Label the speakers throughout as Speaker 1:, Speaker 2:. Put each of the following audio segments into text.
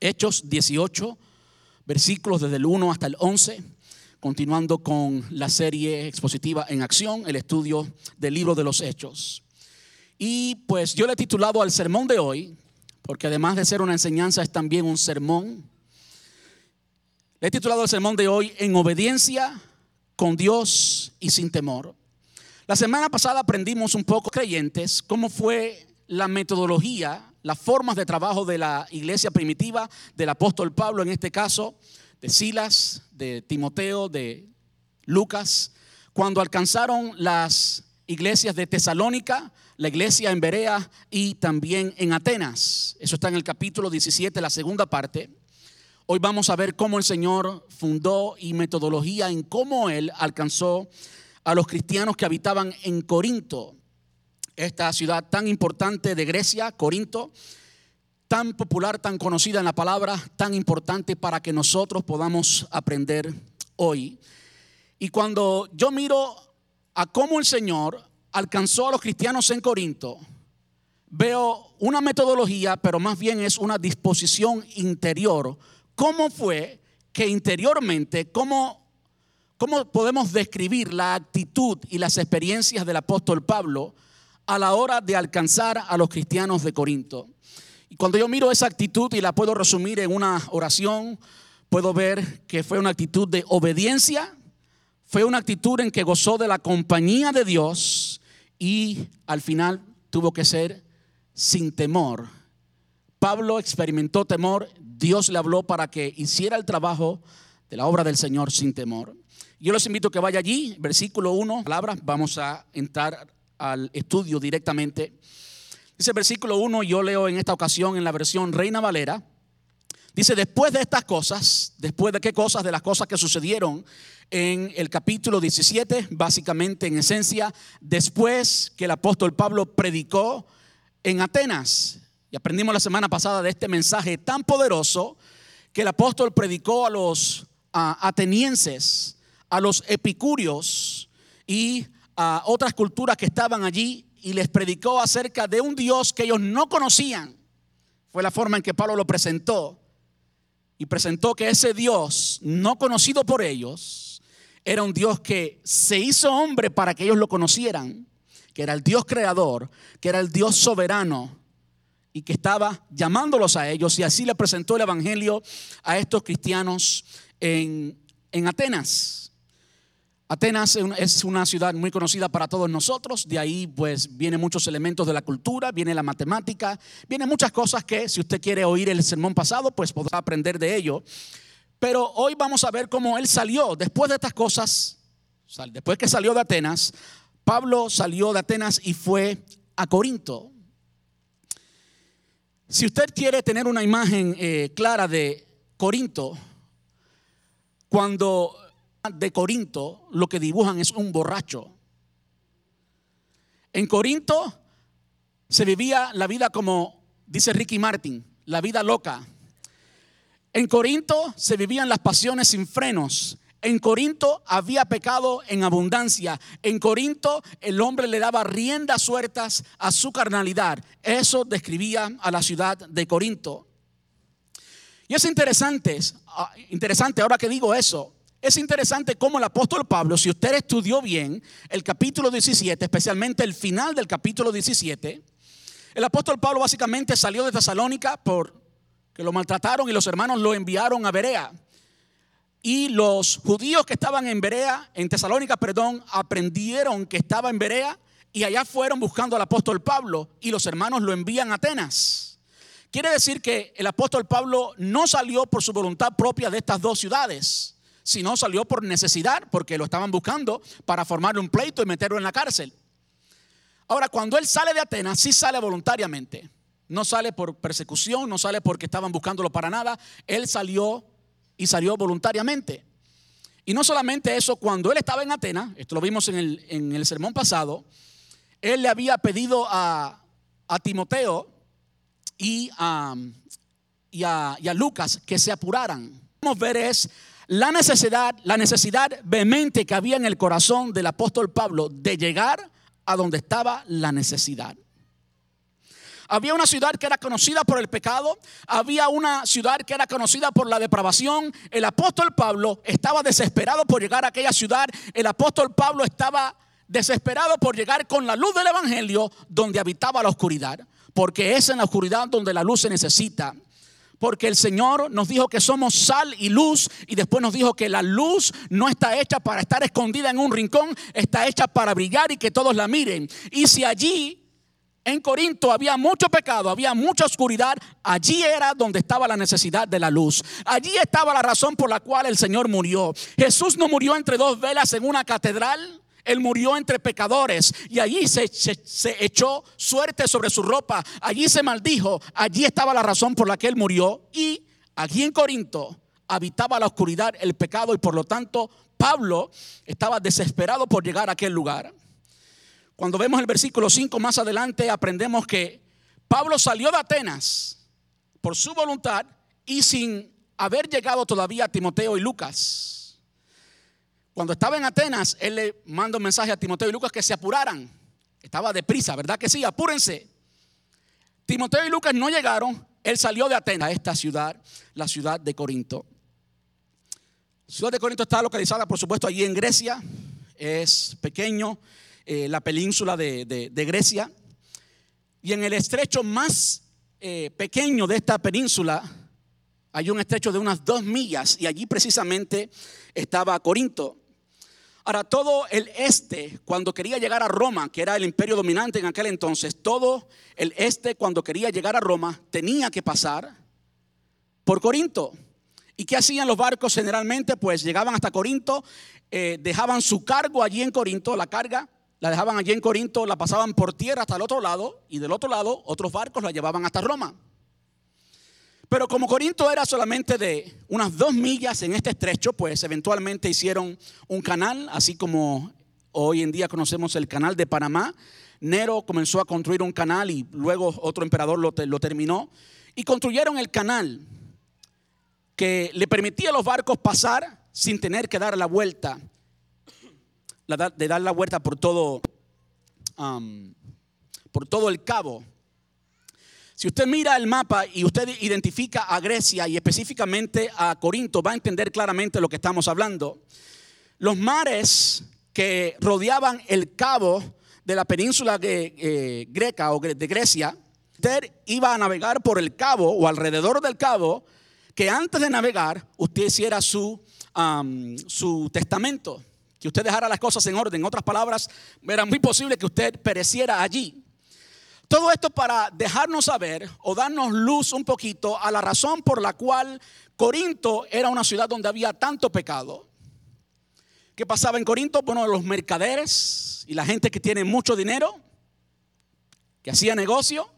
Speaker 1: Hechos 18, versículos desde el 1 hasta el 11, continuando con la serie expositiva en acción, el estudio del libro de los Hechos. Y pues yo le he titulado al sermón de hoy, porque además de ser una enseñanza es también un sermón. Le he titulado el sermón de hoy En obediencia con Dios y sin temor. La semana pasada aprendimos un poco, creyentes, cómo fue la metodología, las formas de trabajo de la iglesia primitiva, del apóstol Pablo en este caso, de Silas, de Timoteo, de Lucas, cuando alcanzaron las iglesias de Tesalónica, la iglesia en Berea y también en Atenas. Eso está en el capítulo 17, la segunda parte. Hoy vamos a ver cómo el Señor fundó y metodología en cómo Él alcanzó a los cristianos que habitaban en Corinto, esta ciudad tan importante de Grecia, Corinto, tan popular, tan conocida en la palabra, tan importante para que nosotros podamos aprender hoy. Y cuando yo miro a cómo el Señor alcanzó a los cristianos en Corinto, veo una metodología, pero más bien es una disposición interior. ¿Cómo fue que interiormente, cómo ¿Cómo podemos describir la actitud y las experiencias del apóstol Pablo a la hora de alcanzar a los cristianos de Corinto? Y cuando yo miro esa actitud y la puedo resumir en una oración, puedo ver que fue una actitud de obediencia, fue una actitud en que gozó de la compañía de Dios y al final tuvo que ser sin temor. Pablo experimentó temor, Dios le habló para que hiciera el trabajo de la obra del Señor sin temor. Yo los invito a que vaya allí, versículo 1, palabras, vamos a entrar al estudio directamente. Dice versículo 1, yo leo en esta ocasión en la versión Reina Valera. Dice, después de estas cosas, después de qué cosas, de las cosas que sucedieron en el capítulo 17, básicamente en esencia, después que el apóstol Pablo predicó en Atenas. Y aprendimos la semana pasada de este mensaje tan poderoso que el apóstol predicó a los atenienses a los epicúreos y a otras culturas que estaban allí y les predicó acerca de un Dios que ellos no conocían. Fue la forma en que Pablo lo presentó. Y presentó que ese Dios, no conocido por ellos, era un Dios que se hizo hombre para que ellos lo conocieran, que era el Dios creador, que era el Dios soberano y que estaba llamándolos a ellos. Y así le presentó el Evangelio a estos cristianos en, en Atenas. Atenas es una ciudad muy conocida para todos nosotros, de ahí pues vienen muchos elementos de la cultura, viene la matemática, vienen muchas cosas que si usted quiere oír el sermón pasado pues podrá aprender de ello. Pero hoy vamos a ver cómo él salió después de estas cosas, después que salió de Atenas, Pablo salió de Atenas y fue a Corinto. Si usted quiere tener una imagen eh, clara de Corinto, cuando de Corinto lo que dibujan es un borracho. En Corinto se vivía la vida como dice Ricky Martin, la vida loca. En Corinto se vivían las pasiones sin frenos. En Corinto había pecado en abundancia. En Corinto el hombre le daba riendas sueltas a su carnalidad. Eso describía a la ciudad de Corinto. Y es interesante, ah, interesante ahora que digo eso, es interesante cómo el apóstol Pablo, si usted estudió bien el capítulo 17, especialmente el final del capítulo 17, el apóstol Pablo básicamente salió de Tesalónica por que lo maltrataron y los hermanos lo enviaron a Berea. Y los judíos que estaban en Berea, en Tesalónica, perdón, aprendieron que estaba en Berea y allá fueron buscando al apóstol Pablo y los hermanos lo envían a Atenas. Quiere decir que el apóstol Pablo no salió por su voluntad propia de estas dos ciudades sino salió por necesidad, porque lo estaban buscando para formarle un pleito y meterlo en la cárcel. Ahora, cuando él sale de Atenas, sí sale voluntariamente. No sale por persecución, no sale porque estaban buscándolo para nada. Él salió y salió voluntariamente. Y no solamente eso, cuando él estaba en Atenas, esto lo vimos en el, sermón pasado, él le había pedido a, Timoteo y a, y, a, y a Lucas que se apuraran. Vamos a ver es la necesidad, la necesidad vehemente que había en el corazón del apóstol Pablo de llegar a donde estaba la necesidad. Había una ciudad que era conocida por el pecado, había una ciudad que era conocida por la depravación. El apóstol Pablo estaba desesperado por llegar a aquella ciudad. El apóstol Pablo estaba desesperado por llegar con la luz del Evangelio donde habitaba la oscuridad, porque es en la oscuridad donde la luz se necesita. Porque el Señor nos dijo que somos sal y luz y después nos dijo que la luz no está hecha para estar escondida en un rincón, está hecha para brillar y que todos la miren. Y si allí en Corinto había mucho pecado, había mucha oscuridad. Allí era donde estaba la necesidad de la luz. Allí estaba la razón por la cual el Señor murió. Jesús no murió entre dos velas en una catedral. Él murió entre pecadores y allí se, echó suerte sobre su ropa. Allí se maldijo. Allí estaba la razón por la que él murió. Y aquí en Corinto habitaba la oscuridad, el pecado y por lo tanto Pablo estaba desesperado por llegar a aquel lugar. Cuando vemos el versículo 5 más adelante, aprendemos que Pablo salió de Atenas por su voluntad y sin haber llegado todavía a Timoteo y Lucas. Cuando estaba en Atenas, él le manda un mensaje a Timoteo y Lucas que se apuraran. Estaba deprisa, ¿verdad que sí? Apúrense. Timoteo y Lucas no llegaron. Él salió de Atenas, a esta ciudad, la ciudad de Corinto. La ciudad de Corinto está localizada, por supuesto, allí en Grecia. Es pequeño, eh, la península de, Grecia. Y en el estrecho más eh, pequeño de esta península hay un estrecho de unas dos millas y allí precisamente estaba Corinto. Ahora, todo el este, cuando quería llegar a Roma, que era el imperio dominante en aquel entonces, todo el este, cuando quería llegar a Roma, tenía que pasar por Corinto. ¿Y qué hacían los barcos generalmente? Pues llegaban hasta Corinto, eh, dejaban su cargo allí en Corinto, la carga, la dejaban allí en Corinto, la pasaban por tierra hasta el otro lado y del otro lado otros barcos la llevaban hasta Roma. Pero como Corinto era solamente de unas dos millas en este estrecho, pues eventualmente hicieron un canal, así como hoy en día conocemos el canal de Panamá. Nero comenzó a construir un canal y luego otro emperador lo, terminó. Y construyeron el canal que le permitía a los barcos pasar sin tener que dar la vuelta de dar la vuelta por todo, por todo el cabo. Si usted mira el mapa y usted identifica a Grecia y específicamente a Corinto, va a entender claramente lo que estamos hablando. Los mares que rodeaban el cabo de la península eh, greca o de Grecia, usted iba a navegar por el cabo o alrededor del cabo, que antes de navegar usted hiciera su, su testamento que usted dejara las cosas en orden. En otras palabras, era muy posible que usted pereciera allí. Todo esto para dejarnos saber o darnos luz un poquito a la razón por la cual Corinto era una ciudad donde había tanto pecado. ¿Qué pasaba en Corinto? Bueno, los mercaderes y la gente que tiene mucho dinero, que hacía negocio,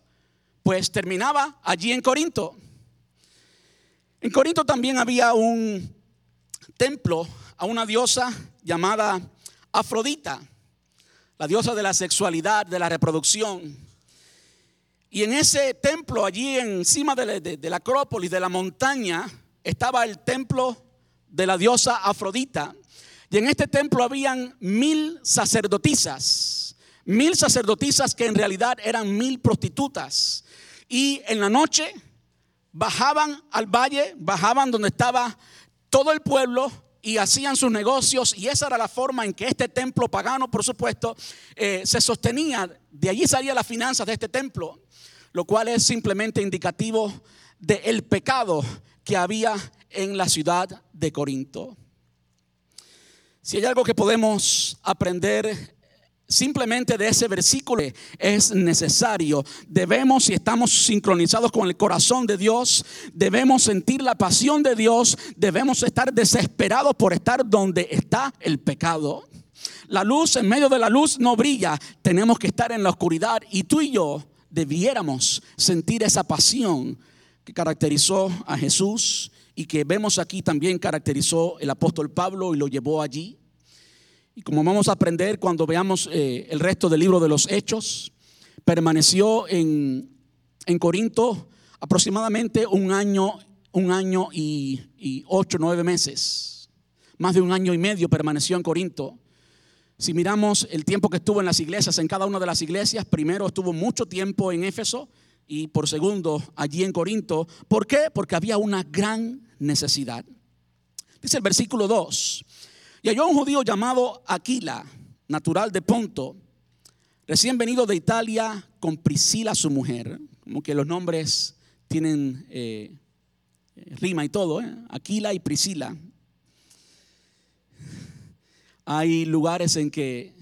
Speaker 1: pues terminaba allí en Corinto. En Corinto también había un templo a una diosa llamada Afrodita, la diosa de la sexualidad, de la reproducción. Y en ese templo, allí encima de la, Acrópolis, de la montaña, estaba el templo de la diosa Afrodita. Y en este templo habían mil sacerdotisas, mil sacerdotisas que en realidad eran mil prostitutas. Y en la noche bajaban al valle, bajaban donde estaba todo el pueblo y hacían sus negocios y esa era la forma en que este templo pagano, por supuesto, eh, se sostenía. De allí salía las finanzas de este templo, lo cual es simplemente indicativo del pecado que había en la ciudad de Corinto. Si hay algo que podemos aprender simplemente de ese versículo es necesario. Debemos, si estamos sincronizados con el corazón de Dios, debemos sentir la pasión de Dios, debemos estar desesperados por estar donde está el pecado. La luz en medio de la luz no brilla, tenemos que estar en la oscuridad y tú y yo debiéramos sentir esa pasión que caracterizó a Jesús y que vemos aquí también caracterizó el apóstol Pablo y lo llevó allí. Y como vamos a aprender cuando veamos eh, el resto del libro de los Hechos, permaneció en, en Corinto aproximadamente un año, un año y, y ocho, nueve meses. Más de un año y medio permaneció en Corinto. Si miramos el tiempo que estuvo en las iglesias, en cada una de las iglesias, primero estuvo mucho tiempo en Éfeso, y por segundo allí en Corinto. ¿Por qué? Porque había una gran necesidad. Dice el versículo 2. Y halló un judío llamado Aquila, natural de Ponto, recién venido de Italia con Priscila su mujer, como que los nombres tienen eh, rima y todo, ¿eh? Aquila y Priscila. Hay lugares en que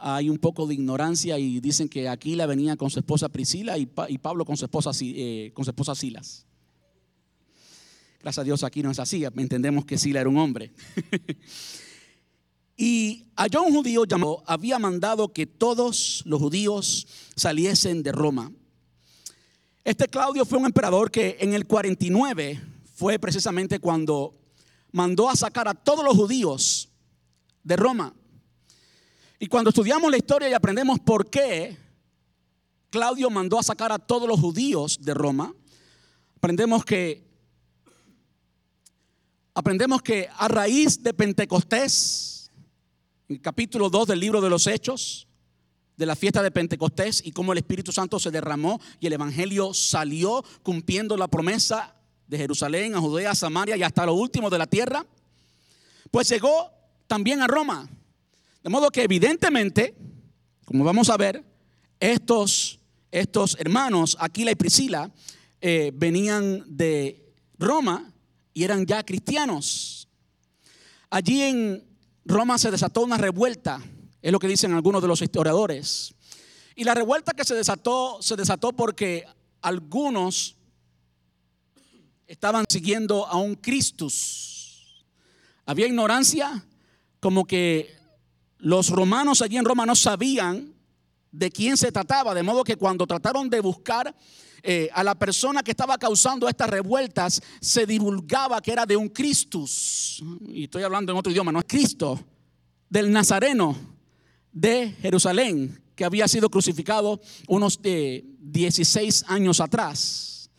Speaker 1: hay un poco de ignorancia y dicen que Aquila venía con su esposa Priscila y, Pablo con su esposa, eh, con su esposa Silas. Gracias a Dios aquí no es así, entendemos que Sila era un hombre. y halló un judío llamado, había mandado que todos los judíos saliesen de Roma. Este Claudio fue un emperador que en el 49 fue precisamente cuando mandó a sacar a todos los judíos de Roma. Y cuando estudiamos la historia y aprendemos por qué Claudio mandó a sacar a todos los judíos de Roma, aprendemos que aprendemos que a raíz de Pentecostés, en el capítulo 2 del libro de los Hechos, de la fiesta de Pentecostés y cómo el Espíritu Santo se derramó y el Evangelio salió cumpliendo la promesa de Jerusalén a Judea, a Samaria y hasta lo último de la tierra, pues llegó también a Roma. De modo que evidentemente, como vamos a ver, estos, estos hermanos, Aquila y Priscila, eh, venían de Roma y eran ya cristianos. Allí en Roma se desató una revuelta, es lo que dicen algunos de los historiadores. Y la revuelta que se desató se desató porque algunos estaban siguiendo a un Christus. Había ignorancia, como que los romanos allí en Roma no sabían de quién se trataba, de modo que cuando trataron de buscar eh, a la persona que estaba causando estas revueltas se divulgaba que era de un Christus, y estoy hablando en otro idioma, no es Cristo, del Nazareno de Jerusalén, que había sido crucificado unos 16 años atrás.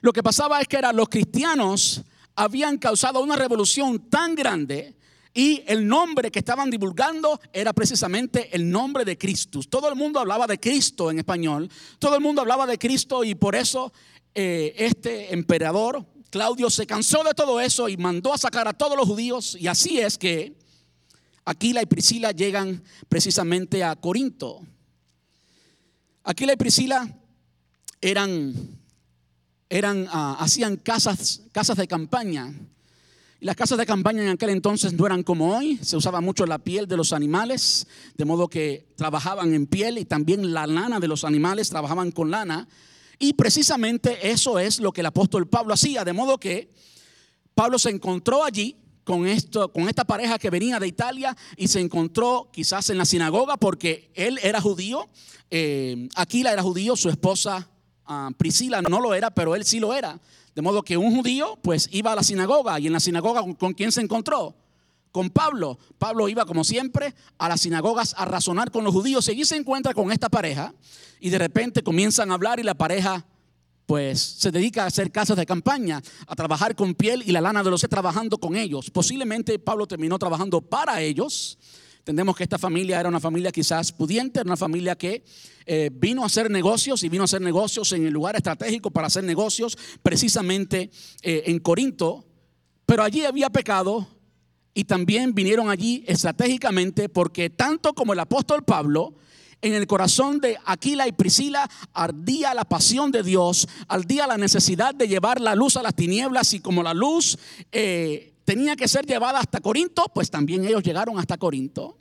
Speaker 1: Lo que pasaba es que los cristianos habían causado una revolución tan grande y el nombre que estaban divulgando era precisamente el nombre de Cristo. Todo el mundo hablaba de Cristo en español. Todo el mundo hablaba de Cristo y por eso eh, este emperador, Claudio, se cansó de todo eso y mandó a sacar a todos los judíos. Y así es que Aquila y Priscila llegan precisamente a Corinto. Aquila y Priscila eran, eran ah, hacían casas, casas de campaña las casas de campaña en aquel entonces no eran como hoy, se usaba mucho la piel de los animales, de modo que trabajaban en piel y también la lana de los animales, trabajaban con lana. Y precisamente eso es lo que el apóstol Pablo hacía, de modo que Pablo se encontró allí con, esto, con esta pareja que venía de Italia y se encontró quizás en la sinagoga porque él era judío, eh, Aquila era judío, su esposa ah, Priscila no lo era, pero él sí lo era. De modo que un judío pues iba a la sinagoga y en la sinagoga con, quién se encontró? Con Pablo. Pablo iba como siempre a las sinagogas a razonar con los judíos y allí se encuentra con esta pareja y de repente comienzan a hablar y la pareja pues se dedica a hacer casas de campaña, a trabajar con piel y la lana de los trabajando con ellos. Posiblemente Pablo terminó trabajando para ellos Entendemos que esta familia era una familia quizás pudiente, era una familia que eh, vino a hacer negocios y vino a hacer negocios en el lugar estratégico para hacer negocios, precisamente eh, en Corinto. Pero allí había pecado y también vinieron allí estratégicamente porque tanto como el apóstol Pablo, en el corazón de Aquila y Priscila ardía la pasión de Dios, ardía la necesidad de llevar la luz a las tinieblas y como la luz eh, tenía que ser llevada hasta Corinto, pues también ellos llegaron hasta Corinto.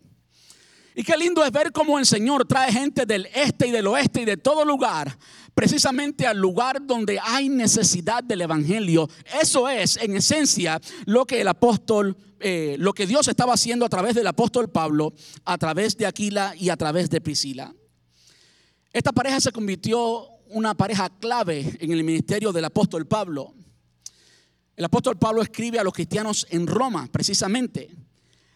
Speaker 1: Y qué lindo es ver cómo el Señor trae gente del este y del oeste y de todo lugar, precisamente al lugar donde hay necesidad del Evangelio. Eso es, en esencia, lo que el apóstol, eh, lo que Dios estaba haciendo a través del apóstol Pablo, a través de Aquila y a través de Priscila. Esta pareja se convirtió una pareja clave en el ministerio del apóstol Pablo. El apóstol Pablo escribe a los cristianos en Roma, precisamente.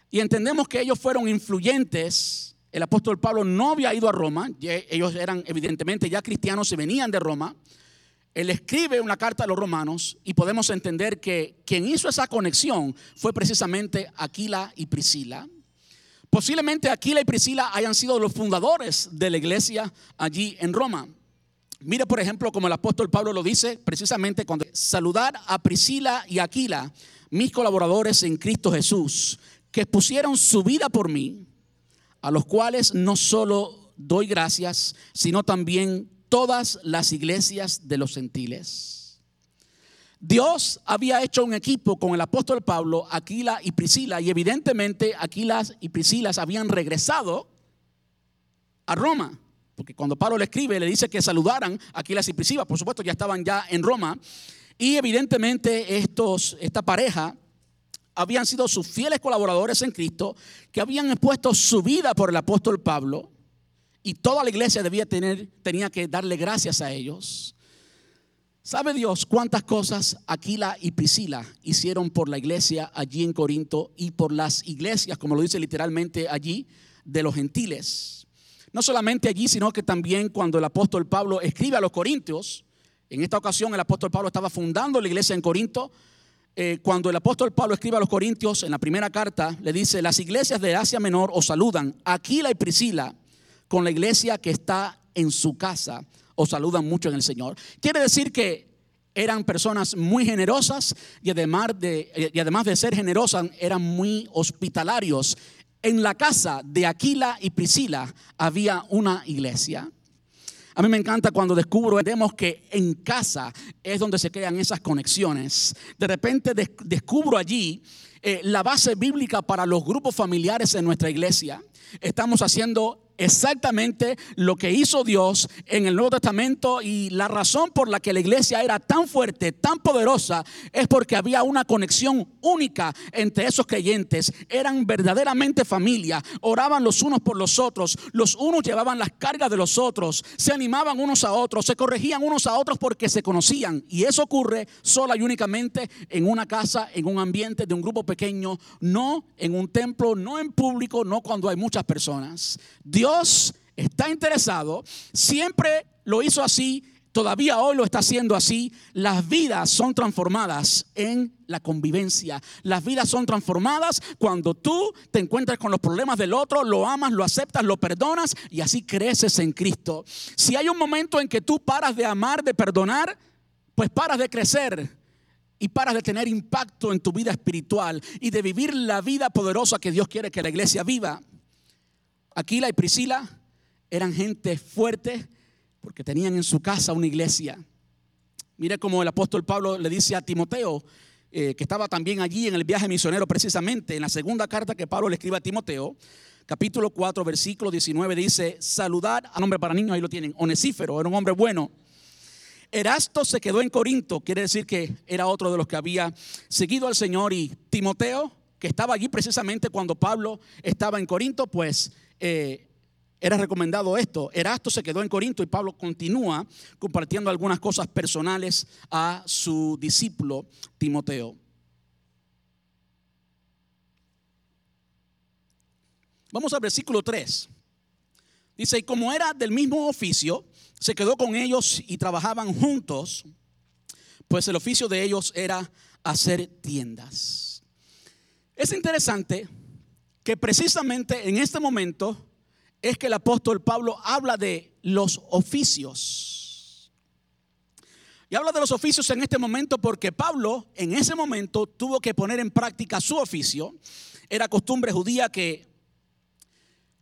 Speaker 1: Y entendemos que ellos fueron influyentes. El apóstol Pablo no había ido a Roma. Ellos eran evidentemente ya cristianos y venían de Roma. Él escribe una carta a los romanos y podemos entender que quien hizo esa conexión fue precisamente Aquila y Priscila. Posiblemente Aquila y Priscila hayan sido los fundadores de la iglesia allí en Roma. Mire, por ejemplo, como el apóstol Pablo lo dice, precisamente cuando saludar a Priscila y Aquila, mis colaboradores en Cristo Jesús, que pusieron su vida por mí, a los cuales no solo doy gracias, sino también todas las iglesias de los gentiles. Dios había hecho un equipo con el apóstol Pablo, Aquila y Priscila, y evidentemente Aquila y Priscila habían regresado a Roma. Porque cuando Pablo le escribe, le dice que saludaran a Aquilas y Priscila, por supuesto ya estaban ya en Roma. Y evidentemente estos, esta pareja habían sido sus fieles colaboradores en Cristo, que habían expuesto su vida por el apóstol Pablo. Y toda la iglesia debía tener, tenía que darle gracias a ellos. ¿Sabe Dios cuántas cosas Aquila y Priscila hicieron por la iglesia allí en Corinto y por las iglesias, como lo dice literalmente allí, de los gentiles? No solamente allí, sino que también cuando el apóstol Pablo escribe a los Corintios, en esta ocasión el apóstol Pablo estaba fundando la iglesia en Corinto, eh, cuando el apóstol Pablo escribe a los Corintios en la primera carta, le dice, las iglesias de Asia Menor os saludan, Aquila y Priscila, con la iglesia que está en su casa, os saludan mucho en el Señor. Quiere decir que eran personas muy generosas y además de, y además de ser generosas, eran muy hospitalarios en la casa de Aquila y Priscila había una iglesia. A mí me encanta cuando descubro, vemos que en casa es donde se crean esas conexiones. De repente descubro allí eh, la base bíblica para los grupos familiares en nuestra iglesia. Estamos haciendo exactamente lo que hizo Dios en el Nuevo Testamento y la razón por la que la iglesia era tan fuerte, tan poderosa, es porque había una conexión única entre esos creyentes. Eran verdaderamente familia, oraban los unos por los otros, los unos llevaban las cargas de los otros, se animaban unos a otros, se corregían unos a otros porque se conocían. Y eso ocurre sola y únicamente en una casa, en un ambiente de un grupo no en un templo, no en público, no cuando hay muchas personas. Dios está interesado, siempre lo hizo así, todavía hoy lo está haciendo así. Las vidas son transformadas en la convivencia. Las vidas son transformadas cuando tú te encuentras con los problemas del otro, lo amas, lo aceptas, lo perdonas y así creces en Cristo. Si hay un momento en que tú paras de amar, de perdonar, pues paras de crecer y paras de tener impacto en tu vida espiritual y de vivir la vida poderosa que Dios quiere que la iglesia viva. Aquila y Priscila eran gente fuerte porque tenían en su casa una iglesia. Mire cómo el apóstol Pablo le dice a Timoteo, eh, que estaba también allí en el viaje misionero precisamente, en la segunda carta que Pablo le escribe a Timoteo, capítulo 4, versículo 19, dice, saludar a hombre para niños, ahí lo tienen, Onesífero, era un hombre bueno. Erasto se quedó en Corinto, quiere decir que era otro de los que había seguido al Señor y Timoteo, que estaba allí precisamente cuando Pablo estaba en Corinto, pues eh, era recomendado esto. Erasto se quedó en Corinto y Pablo continúa compartiendo algunas cosas personales a su discípulo Timoteo. Vamos al versículo 3. Dice, y como era del mismo oficio, se quedó con ellos y trabajaban juntos, pues el oficio de ellos era hacer tiendas. Es interesante que precisamente en este momento es que el apóstol Pablo habla de los oficios. Y habla de los oficios en este momento porque Pablo en ese momento tuvo que poner en práctica su oficio. Era costumbre judía que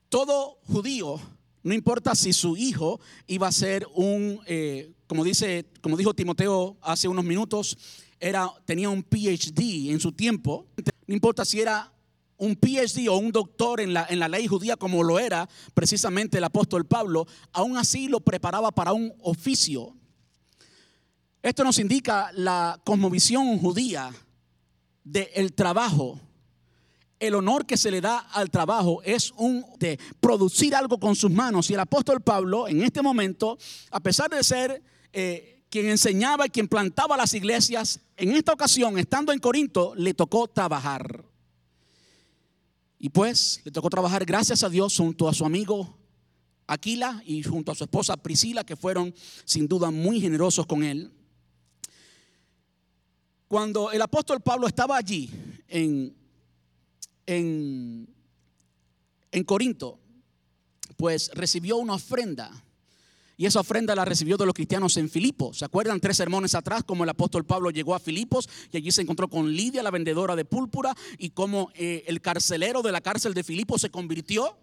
Speaker 1: todo judío, no importa si su hijo iba a ser un, eh, como, dice, como dijo Timoteo hace unos minutos, era, tenía un PhD en su tiempo, no importa si era un PhD o un doctor en la, en la ley judía como lo era precisamente el apóstol Pablo, aún así lo preparaba para un oficio. Esto nos indica la cosmovisión judía del trabajo. El honor que se le da al trabajo es un de producir algo con sus manos. Y el apóstol Pablo, en este momento, a pesar de ser eh, quien enseñaba y quien plantaba las iglesias, en esta ocasión, estando en Corinto, le tocó trabajar. Y pues le tocó trabajar, gracias a Dios, junto a su amigo Aquila y junto a su esposa Priscila, que fueron sin duda muy generosos con él. Cuando el apóstol Pablo estaba allí en, en, Corinto, pues recibió una ofrenda. Y esa ofrenda la recibió de los cristianos en Filipos. ¿Se acuerdan tres sermones atrás como el apóstol Pablo llegó a Filipos y allí se encontró con Lidia, la vendedora de púrpura, y cómo eh, el carcelero de la cárcel de Filipos se convirtió?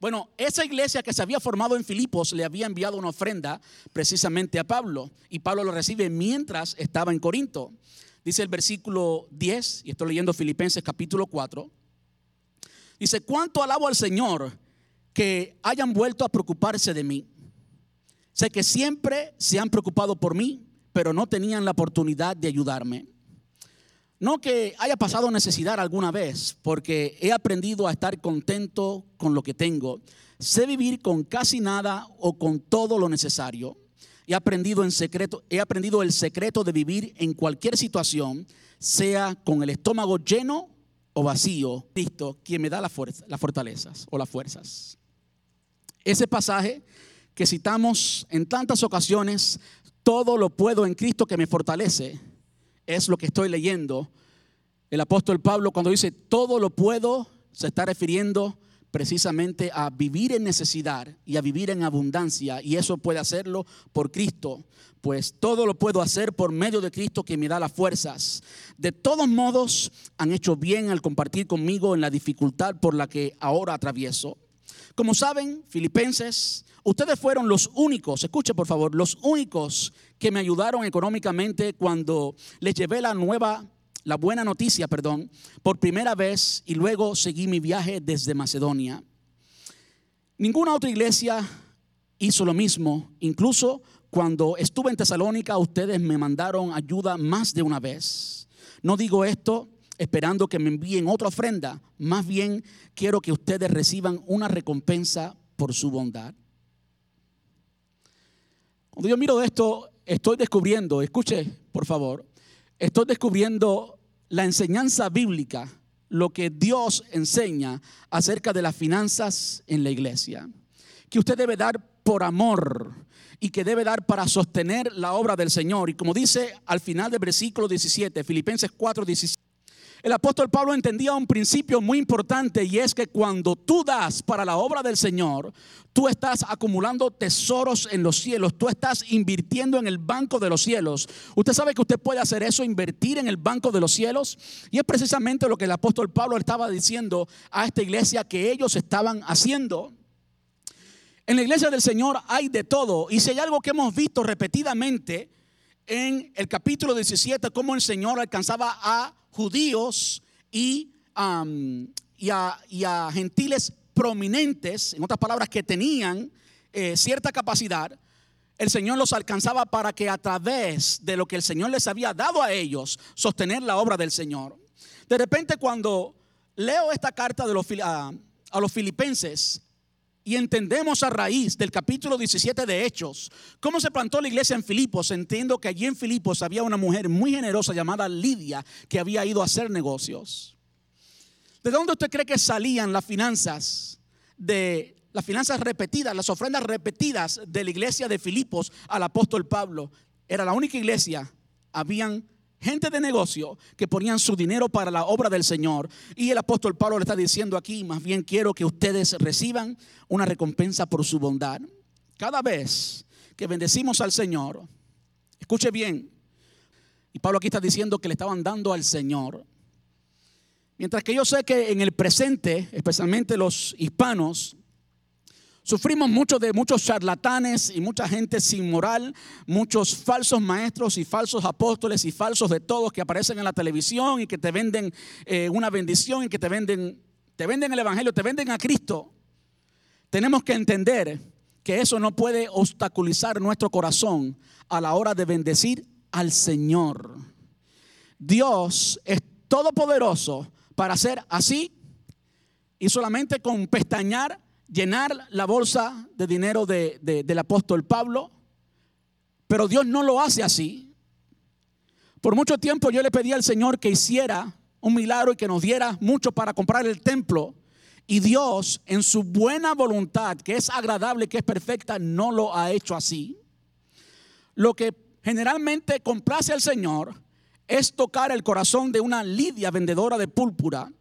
Speaker 1: Bueno, esa iglesia que se había formado en Filipos le había enviado una ofrenda precisamente a Pablo y Pablo lo recibe mientras estaba en Corinto. Dice el versículo 10, y estoy leyendo Filipenses capítulo 4. Dice, ¿cuánto alabo al Señor que hayan vuelto a preocuparse de mí? Sé que siempre se han preocupado por mí, pero no tenían la oportunidad de ayudarme. No que haya pasado necesidad alguna vez, porque he aprendido a estar contento con lo que tengo. Sé vivir con casi nada o con todo lo necesario. He aprendido he aprendido el secreto de vivir en cualquier situación, sea con el estómago lleno o vacío. Cristo, quien me da la fuerza, las fortalezas o las fuerzas. Ese pasaje que citamos en tantas ocasiones, todo lo puedo en Cristo que me fortalece, es lo que estoy leyendo. El apóstol Pablo cuando dice todo lo puedo, se está refiriendo precisamente a vivir en necesidad y a vivir en abundancia. Y eso puede hacerlo por Cristo, pues todo lo puedo hacer por medio de Cristo que me da las fuerzas. De todos modos, han hecho bien al compartir conmigo en la dificultad por la que ahora atravieso. Como saben, filipenses, ustedes fueron los únicos, escuche por favor, los únicos que me ayudaron económicamente cuando les llevé la nueva, la buena noticia, perdón, por primera vez y luego seguí mi viaje desde Macedonia. Ninguna otra iglesia hizo lo mismo, incluso cuando estuve en Tesalónica, ustedes me mandaron ayuda más de una vez. No digo esto esperando que me envíen otra ofrenda. Más bien quiero que ustedes reciban una recompensa por su bondad. Cuando yo miro esto, estoy descubriendo, escuche por favor, estoy descubriendo la enseñanza bíblica, lo que Dios enseña acerca de las finanzas en la iglesia. Que usted debe dar por amor y que debe dar para sostener la obra del Señor. Y como dice al final del versículo 17, Filipenses 4, 17. El apóstol Pablo entendía un principio muy importante y es que cuando tú das para la obra del Señor, tú estás acumulando tesoros en los cielos, tú estás invirtiendo en el banco de los cielos. Usted sabe que usted puede hacer eso, invertir en el banco de los cielos. Y es precisamente lo que el apóstol Pablo estaba diciendo a esta iglesia que ellos estaban haciendo. En la iglesia del Señor hay de todo. Y si hay algo que hemos visto repetidamente en el capítulo 17, cómo el Señor alcanzaba a judíos y, a, gentiles prominentes, en otras palabras, que tenían eh, cierta capacidad, el Señor los alcanzaba para que a través de lo que el Señor les había dado a ellos, sostener la obra del Señor. De repente cuando leo esta carta de a los filipenses, y entendemos a raíz del capítulo 17 de Hechos cómo se plantó la iglesia en Filipos. Entiendo que allí en Filipos había una mujer muy generosa llamada Lidia que había ido a hacer negocios. ¿De dónde usted cree que salían las finanzas de las finanzas repetidas, las ofrendas repetidas de la iglesia de Filipos al apóstol Pablo? Era la única iglesia. Habían gente de negocio que ponían su dinero para la obra del Señor. Y el apóstol Pablo le está diciendo aquí, más bien quiero que ustedes reciban una recompensa por su bondad. Cada vez que bendecimos al Señor, escuche bien, y Pablo aquí está diciendo que le estaban dando al Señor. Mientras que yo sé que en el presente, especialmente los hispanos, Sufrimos mucho de muchos charlatanes y mucha gente sin moral, muchos falsos maestros y falsos apóstoles y falsos de todos que aparecen en la televisión y que te venden eh, una bendición y que te venden, te venden el Evangelio, te venden a Cristo. Tenemos que entender que eso no puede obstaculizar nuestro corazón a la hora de bendecir al Señor. Dios es todopoderoso para hacer así y solamente con pestañar llenar la bolsa de dinero del apóstol Pablo, pero Dios no lo hace así. Por mucho tiempo yo le pedí al Señor que hiciera un milagro y que nos diera mucho para comprar el templo. Y Dios, en su buena voluntad, que es agradable, que es perfecta, no lo ha hecho así. Lo que generalmente complace al Señor es tocar el corazón de una Lidia vendedora de púrpura.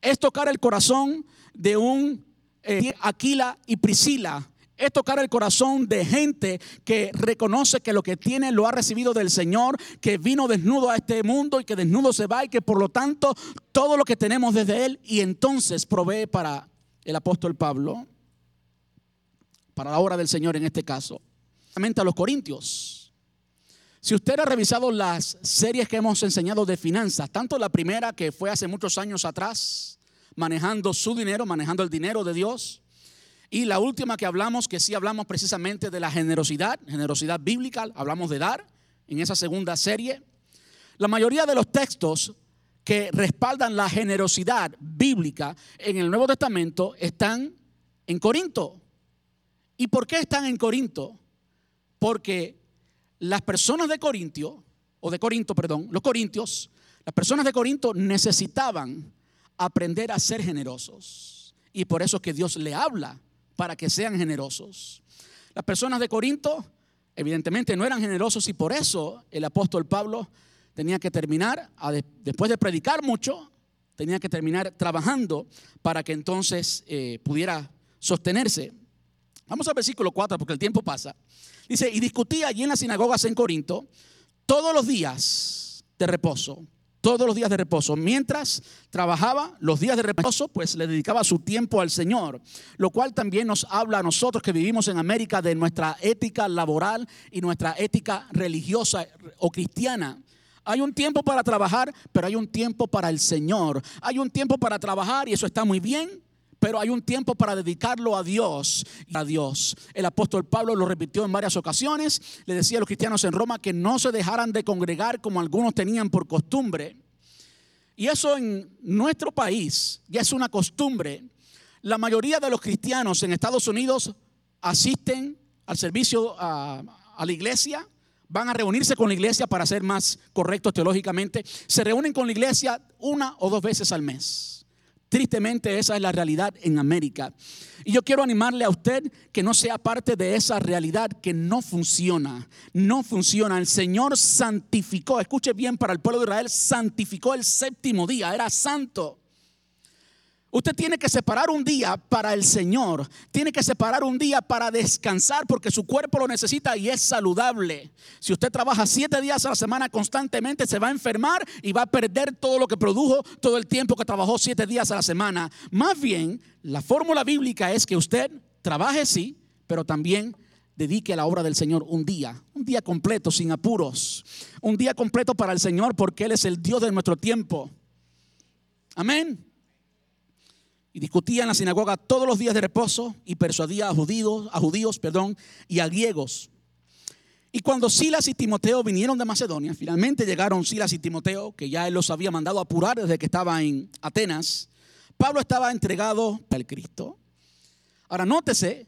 Speaker 1: Es tocar el corazón de un eh, Aquila y Priscila es tocar el corazón de gente que reconoce que lo que tiene lo ha recibido del Señor, que vino desnudo a este mundo y que desnudo se va y que por lo tanto todo lo que tenemos desde Él y entonces provee para el apóstol Pablo, para la obra del Señor en este caso, a los corintios. Si usted ha revisado las series que hemos enseñado de finanzas, tanto la primera que fue hace muchos años atrás, manejando su dinero, manejando el dinero de Dios, y la última que hablamos, que sí hablamos precisamente de la generosidad, generosidad bíblica, hablamos de dar en esa segunda serie. La mayoría de los textos que respaldan la generosidad bíblica en el Nuevo Testamento están en Corinto. ¿Y por qué están en Corinto? Porque las personas de Corintio, o de Corinto, perdón, los corintios, las personas de Corinto necesitaban aprender a ser generosos. Y por eso es que Dios le habla para que sean generosos. Las personas de Corinto evidentemente no eran generosos y por eso el apóstol Pablo tenía que terminar, después de predicar mucho, tenía que terminar trabajando para que entonces eh, pudiera sostenerse. Vamos al versículo 4 porque el tiempo pasa. Dice, y discutía allí en las sinagogas en Corinto todos los días de reposo todos los días de reposo. Mientras trabajaba los días de reposo, pues le dedicaba su tiempo al Señor, lo cual también nos habla a nosotros que vivimos en América de nuestra ética laboral y nuestra ética religiosa o cristiana. Hay un tiempo para trabajar, pero hay un tiempo para el Señor. Hay un tiempo para trabajar y eso está muy bien, pero hay un tiempo para dedicarlo a Dios a Dios. El apóstol Pablo lo repitió en varias ocasiones, le decía a los cristianos en Roma que no se dejaran de congregar como algunos tenían por costumbre. Y eso en nuestro país ya es una costumbre. La mayoría de los cristianos en Estados Unidos asisten al servicio a, a la iglesia, van a reunirse con la iglesia para ser más correctos teológicamente. Se reúnen con la iglesia una o dos veces al mes. Tristemente esa es la realidad en América. Y yo quiero animarle a usted que no sea parte de esa realidad que no funciona. No funciona. El Señor santificó, escuche bien para el pueblo de Israel, santificó el séptimo día, era santo. Usted tiene que separar un día para el Señor. Tiene que separar un día para descansar porque su cuerpo lo necesita y es saludable. Si usted trabaja siete días a la semana constantemente, se va a enfermar y va a perder todo lo que produjo todo el tiempo que trabajó siete días a la semana. Más bien, la fórmula bíblica es que usted trabaje sí, pero también dedique a la obra del Señor un día, un día completo, sin apuros. Un día completo para el Señor porque Él es el Dios de nuestro tiempo. Amén y discutía en la sinagoga todos los días de reposo y persuadía a judíos, a judíos perdón, y a griegos. Y cuando Silas y Timoteo vinieron de Macedonia, finalmente llegaron Silas y Timoteo, que ya él los había mandado a apurar desde que estaba en Atenas, Pablo estaba entregado al Cristo. Ahora nótese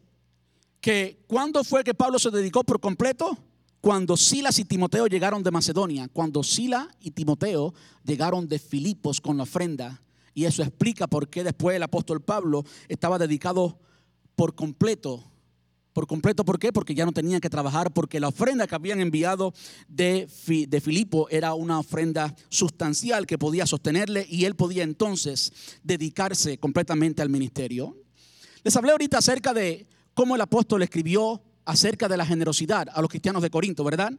Speaker 1: que cuando fue que Pablo se dedicó por completo, cuando Silas y Timoteo llegaron de Macedonia, cuando Silas y Timoteo llegaron de Filipos con la ofrenda y eso explica por qué después el apóstol Pablo estaba dedicado por completo. Por completo, ¿por qué? Porque ya no tenía que trabajar, porque la ofrenda que habían enviado de, de Filipo era una ofrenda sustancial que podía sostenerle y él podía entonces dedicarse completamente al ministerio. Les hablé ahorita acerca de cómo el apóstol escribió acerca de la generosidad a los cristianos de Corinto, ¿verdad?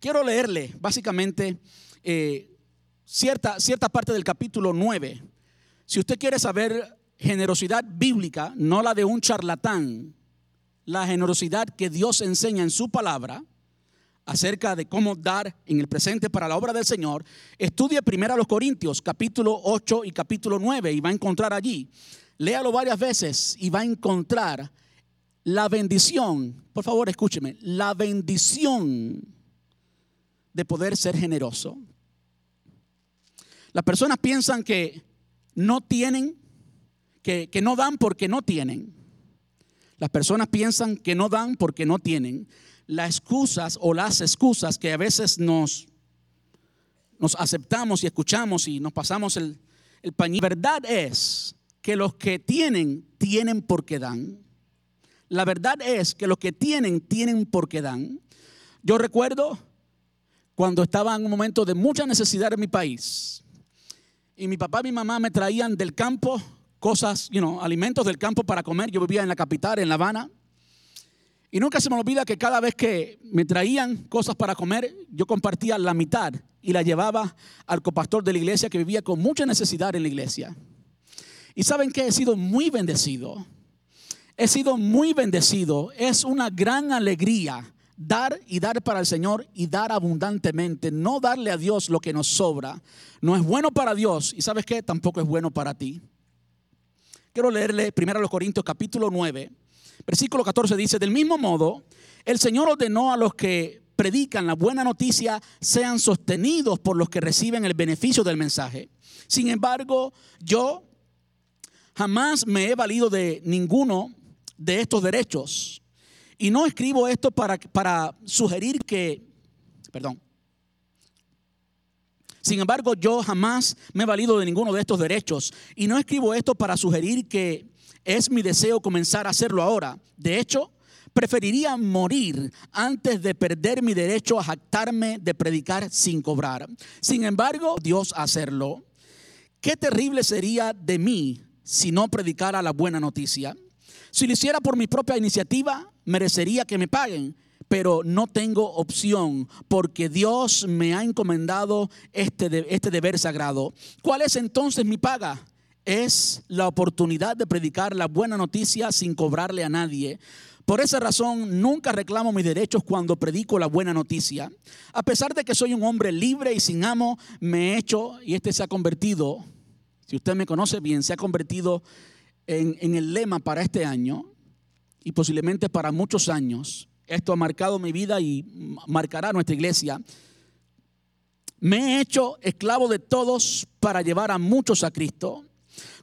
Speaker 1: Quiero leerle básicamente eh, cierta, cierta parte del capítulo 9 si usted quiere saber generosidad bíblica, no la de un charlatán, la generosidad que Dios enseña en su palabra acerca de cómo dar en el presente para la obra del Señor, estudie primero a los Corintios, capítulo 8 y capítulo 9, y va a encontrar allí. Léalo varias veces y va a encontrar la bendición, por favor escúcheme, la bendición de poder ser generoso. Las personas piensan que no tienen, que, no dan porque no tienen. Las personas piensan que no dan porque no tienen. Las excusas o las excusas que a veces nos, nos aceptamos y escuchamos y nos pasamos el, el pañito. La verdad es que los que tienen, tienen porque dan. La verdad es que los que tienen, tienen porque dan. Yo recuerdo cuando estaba en un momento de mucha necesidad en mi país y mi papá y mi mamá me traían del campo cosas, you know, alimentos del campo para comer. Yo vivía en la capital, en La Habana. Y nunca se me olvida que cada vez que me traían cosas para comer, yo compartía la mitad y la llevaba al copastor de la iglesia que vivía con mucha necesidad en la iglesia. Y saben que he sido muy bendecido. He sido muy bendecido. Es una gran alegría dar y dar para el Señor y dar abundantemente. No darle a Dios lo que nos sobra. No es bueno para Dios. Y sabes qué? Tampoco es bueno para ti. Quiero leerle primero a los Corintios capítulo 9 Versículo 14 dice, del mismo modo, el Señor ordenó a los que predican la buena noticia sean sostenidos por los que reciben el beneficio del mensaje. Sin embargo, yo jamás me he valido de ninguno de estos derechos. Y no escribo esto para, para sugerir que, perdón, sin embargo, yo jamás me he valido de ninguno de estos derechos. Y no escribo esto para sugerir que es mi deseo comenzar a hacerlo ahora. De hecho, preferiría morir antes de perder mi derecho a jactarme de predicar sin cobrar. Sin embargo, Dios hacerlo. Qué terrible sería de mí si no predicara la buena noticia. Si lo hiciera por mi propia iniciativa, merecería que me paguen, pero no tengo opción porque Dios me ha encomendado este, este deber sagrado. ¿Cuál es entonces mi paga? es la oportunidad de predicar la buena noticia sin cobrarle a nadie. Por esa razón, nunca reclamo mis derechos cuando predico la buena noticia. A pesar de que soy un hombre libre y sin amo, me he hecho, y este se ha convertido, si usted me conoce bien, se ha convertido en, en el lema para este año y posiblemente para muchos años. Esto ha marcado mi vida y marcará nuestra iglesia. Me he hecho esclavo de todos para llevar a muchos a Cristo.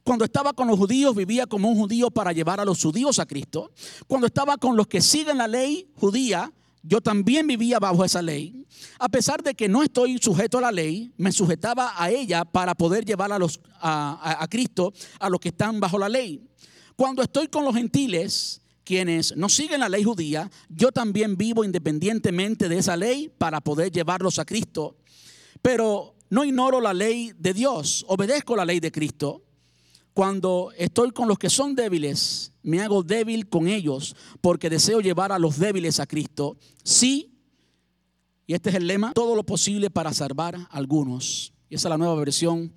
Speaker 1: Cuando estaba con los judíos vivía como un judío para llevar a los judíos a Cristo. Cuando estaba con los que siguen la ley judía, yo también vivía bajo esa ley. A pesar de que no estoy sujeto a la ley, me sujetaba a ella para poder llevar a, los, a, Cristo a los que están bajo la ley. Cuando estoy con los gentiles, quienes no siguen la ley judía, yo también vivo independientemente de esa ley para poder llevarlos a Cristo. Pero no ignoro la ley de Dios, obedezco la ley de Cristo. Cuando estoy con los que son débiles, me hago débil con ellos porque deseo llevar a los débiles a Cristo. Sí, y este es el lema, todo lo posible para salvar a algunos. Y esa es la nueva versión,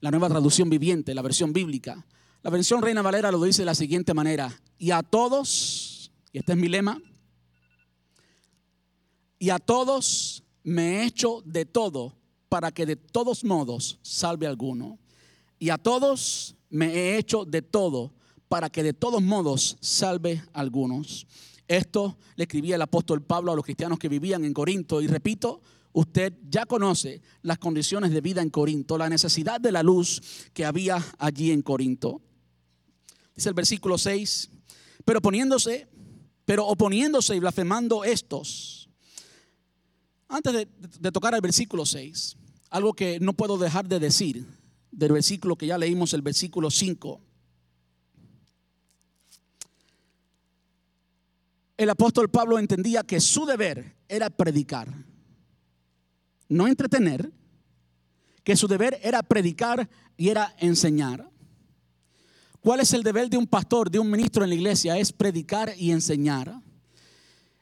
Speaker 1: la nueva traducción viviente, la versión bíblica. La versión Reina Valera lo dice de la siguiente manera, y a todos, y este es mi lema, y a todos me he hecho de todo para que de todos modos salve alguno. Y a todos me he hecho de todo para que de todos modos salve algunos. Esto le escribía el apóstol Pablo a los cristianos que vivían en Corinto. Y repito, usted ya conoce las condiciones de vida en Corinto, la necesidad de la luz que había allí en Corinto. Dice el versículo 6, pero poniéndose, pero oponiéndose y blasfemando estos. Antes de, de tocar el versículo 6, algo que no puedo dejar de decir del versículo que ya leímos, el versículo 5. El apóstol Pablo entendía que su deber era predicar, no entretener, que su deber era predicar y era enseñar. ¿Cuál es el deber de un pastor, de un ministro en la iglesia? Es predicar y enseñar.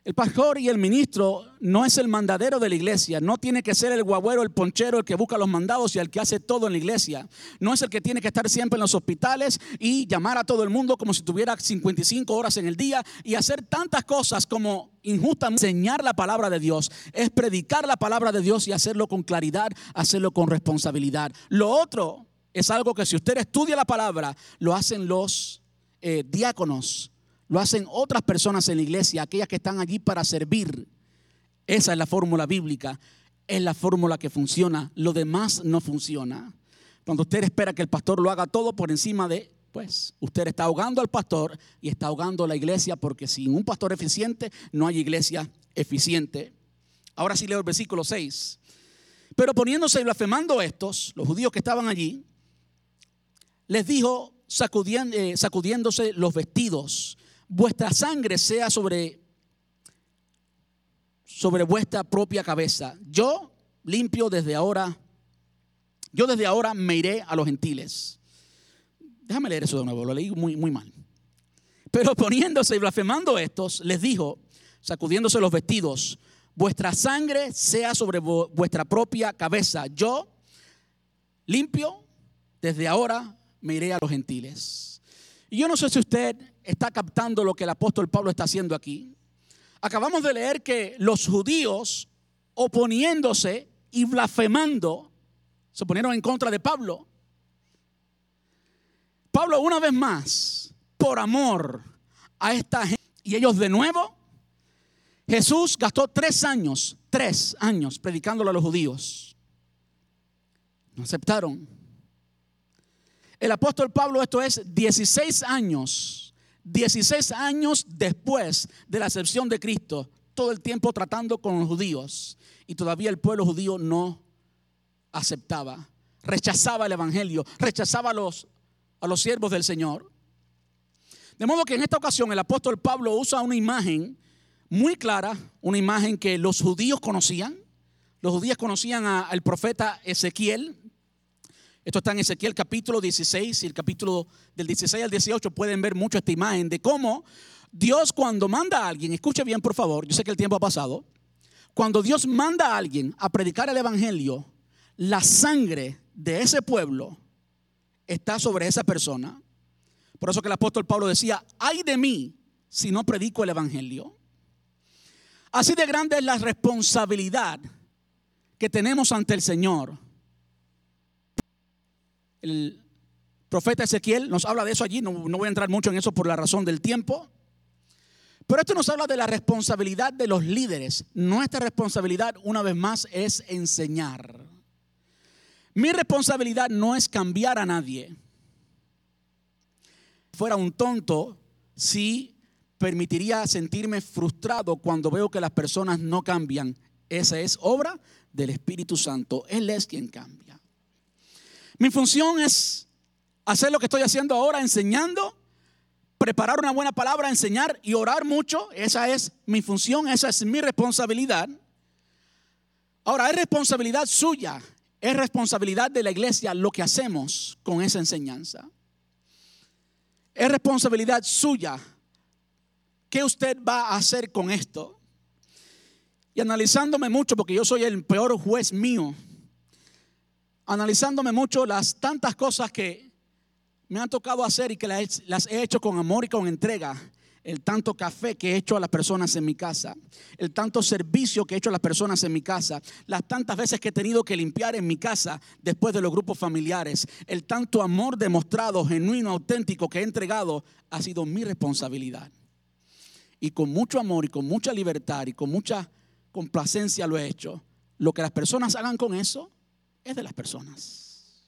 Speaker 1: El pastor y el ministro no es el mandadero de la iglesia, no tiene que ser el guagüero, el ponchero, el que busca los mandados y el que hace todo en la iglesia. No es el que tiene que estar siempre en los hospitales y llamar a todo el mundo como si tuviera 55 horas en el día y hacer tantas cosas como injustamente enseñar la palabra de Dios. Es predicar la palabra de Dios y hacerlo con claridad, hacerlo con responsabilidad. Lo otro es algo que si usted estudia la palabra, lo hacen los eh, diáconos lo hacen otras personas en la iglesia, aquellas que están allí para servir. Esa es la fórmula bíblica, es la fórmula que funciona. Lo demás no funciona. Cuando usted espera que el pastor lo haga todo por encima de, pues usted está ahogando al pastor y está ahogando a la iglesia porque sin un pastor eficiente no hay iglesia eficiente. Ahora sí leo el versículo 6. Pero poniéndose y blasfemando estos, los judíos que estaban allí, les dijo eh, sacudiéndose los vestidos vuestra sangre sea sobre, sobre vuestra propia cabeza. Yo limpio desde ahora, yo desde ahora me iré a los gentiles. Déjame leer eso de nuevo, lo leí muy, muy mal. Pero poniéndose y blasfemando estos, les dijo, sacudiéndose los vestidos, vuestra sangre sea sobre vuestra propia cabeza. Yo, limpio, desde ahora me iré a los gentiles. Y yo no sé si usted está captando lo que el apóstol Pablo está haciendo aquí. Acabamos de leer que los judíos, oponiéndose y blasfemando, se ponieron en contra de Pablo. Pablo una vez más, por amor a esta gente, y ellos de nuevo, Jesús gastó tres años, tres años predicándolo a los judíos. No aceptaron. El apóstol Pablo, esto es 16 años, 16 años después de la acepción de Cristo, todo el tiempo tratando con los judíos. Y todavía el pueblo judío no aceptaba, rechazaba el Evangelio, rechazaba a los, a los siervos del Señor. De modo que en esta ocasión el apóstol Pablo usa una imagen muy clara, una imagen que los judíos conocían. Los judíos conocían al profeta Ezequiel. Esto está en Ezequiel capítulo 16 y el capítulo del 16 al 18 pueden ver mucho esta imagen de cómo Dios cuando manda a alguien, escuche bien por favor, yo sé que el tiempo ha pasado, cuando Dios manda a alguien a predicar el Evangelio, la sangre de ese pueblo está sobre esa persona. Por eso que el apóstol Pablo decía, ay de mí si no predico el Evangelio. Así de grande es la responsabilidad que tenemos ante el Señor. El profeta Ezequiel nos habla de eso allí, no, voy a entrar mucho en eso por la razón del tiempo. Pero esto nos habla de la responsabilidad de los líderes. Nuestra responsabilidad, una vez más, es enseñar. Mi responsabilidad no es cambiar a nadie fuera un tonto si permitiría sentirme frustrado cuando veo que las personas no cambian. Esa es obra del Espíritu Santo. Él es quien cambia. Mi función es hacer lo que estoy haciendo ahora, enseñando, preparar una buena palabra, enseñar y orar mucho. Esa es mi función, esa es mi responsabilidad. Ahora, es responsabilidad suya, es responsabilidad de la iglesia lo que hacemos con esa enseñanza. Es responsabilidad suya. ¿Qué usted va a hacer con esto? Y analizándome mucho, porque yo soy el peor juez mío, analizándome mucho las tantas cosas que me han tocado hacer y que las he hecho con amor y con entrega el tanto café que he hecho a las personas en mi casa, el tanto servicio que he hecho a las personas en mi casa, las tantas veces que he tenido que limpiar en mi casa después de los grupos familiares, el tanto amor demostrado, genuino, auténtico que he entregado, ha sido mi responsabilidad. Y con mucho amor y con mucha libertad y con mucha complacencia lo he hecho. Lo que las personas hagan con eso es de las personas.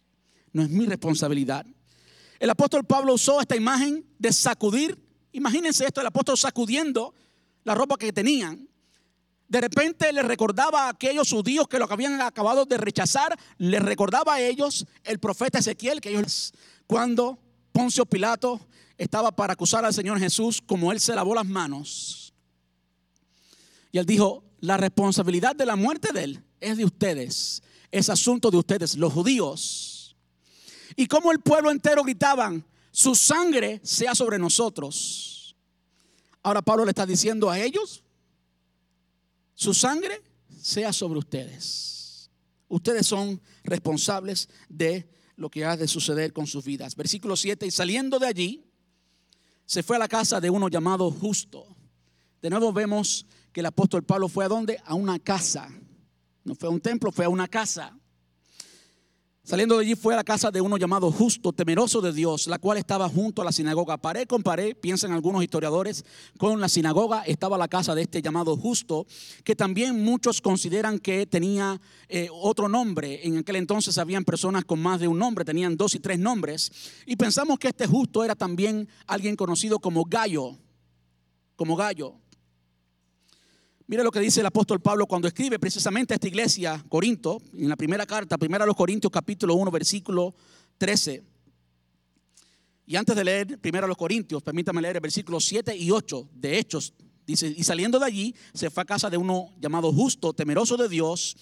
Speaker 1: No es mi responsabilidad. El apóstol Pablo usó esta imagen de sacudir Imagínense esto, el apóstol sacudiendo la ropa que tenían. De repente le recordaba a aquellos judíos que lo habían acabado de rechazar, le recordaba a ellos el profeta Ezequiel, que ellos cuando Poncio Pilato estaba para acusar al Señor Jesús, como él se lavó las manos. Y él dijo, la responsabilidad de la muerte de él es de ustedes, es asunto de ustedes, los judíos. Y como el pueblo entero gritaban, su sangre sea sobre nosotros. Ahora Pablo le está diciendo a ellos, su sangre sea sobre ustedes. Ustedes son responsables de lo que ha de suceder con sus vidas. Versículo 7, y saliendo de allí, se fue a la casa de uno llamado justo. De nuevo vemos que el apóstol Pablo fue a dónde? A una casa. No fue a un templo, fue a una casa. Saliendo de allí fue a la casa de uno llamado justo, temeroso de Dios, la cual estaba junto a la sinagoga. Paré con pared, piensan algunos historiadores, con la sinagoga estaba la casa de este llamado justo, que también muchos consideran que tenía eh, otro nombre. En aquel entonces habían personas con más de un nombre, tenían dos y tres nombres. Y pensamos que este justo era también alguien conocido como Gallo, como Gallo. Mira lo que dice el apóstol Pablo cuando escribe precisamente a esta iglesia, Corinto, en la primera carta, primera a los Corintios, capítulo 1, versículo 13. Y antes de leer primero a los Corintios, permítame leer el versículo 7 y 8 de Hechos. Dice, y saliendo de allí, se fue a casa de uno llamado justo, temeroso de Dios,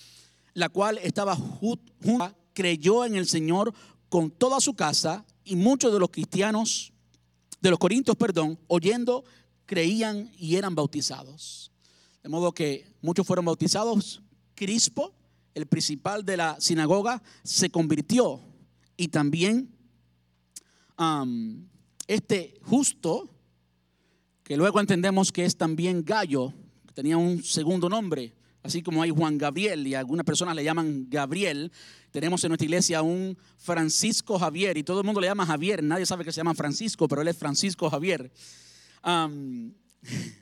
Speaker 1: la cual estaba junta, creyó en el Señor con toda su casa, y muchos de los cristianos, de los corintios, perdón, oyendo, creían y eran bautizados. De modo que muchos fueron bautizados. Crispo, el principal de la sinagoga, se convirtió. Y también este justo, que luego entendemos que es también Gallo, tenía un segundo nombre, así como hay Juan Gabriel y algunas personas le llaman Gabriel. Tenemos en nuestra iglesia un Francisco Javier y todo el mundo le llama Javier. Nadie sabe que se llama Francisco, pero él es Francisco Javier.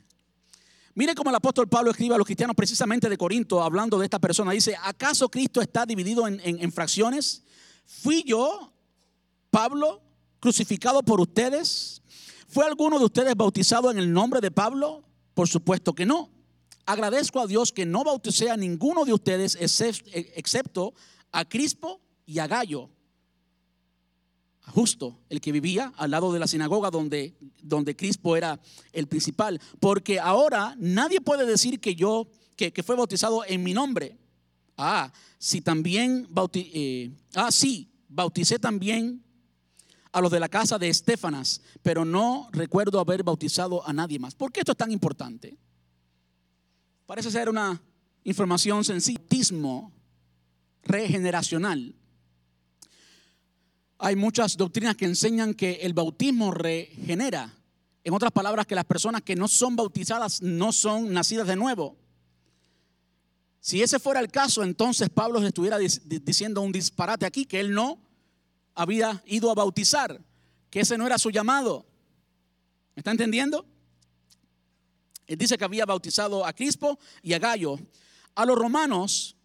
Speaker 1: mire cómo el apóstol Pablo escribe a los cristianos precisamente de Corinto hablando de esta persona. Dice, ¿acaso Cristo está dividido en, en fracciones? ¿Fui yo, Pablo, crucificado por ustedes? ¿Fue alguno de ustedes bautizado en el nombre de Pablo? Por supuesto que no. Agradezco a Dios que no bauticé a ninguno de ustedes excepto a Crispo y a Gallo. Justo, el que vivía al lado de la sinagoga donde, donde Crispo era el principal. Porque ahora nadie puede decir que yo, que, fue bautizado en mi nombre. Ah, si también bauticé, eh, ah, sí, bauticé también a los de la casa de Estefanas, pero no recuerdo haber bautizado a nadie más. ¿Por qué esto es tan importante? Parece ser una información sencilla. Regeneracional. Hay muchas doctrinas que enseñan que el bautismo regenera. En otras palabras, que las personas que no son bautizadas no son nacidas de nuevo. Si ese fuera el caso, entonces Pablo estuviera diciendo un disparate aquí, que él no había ido a bautizar, que ese no era su llamado. ¿Me está entendiendo? Él dice que había bautizado a Crispo y a Gallo. A los romanos,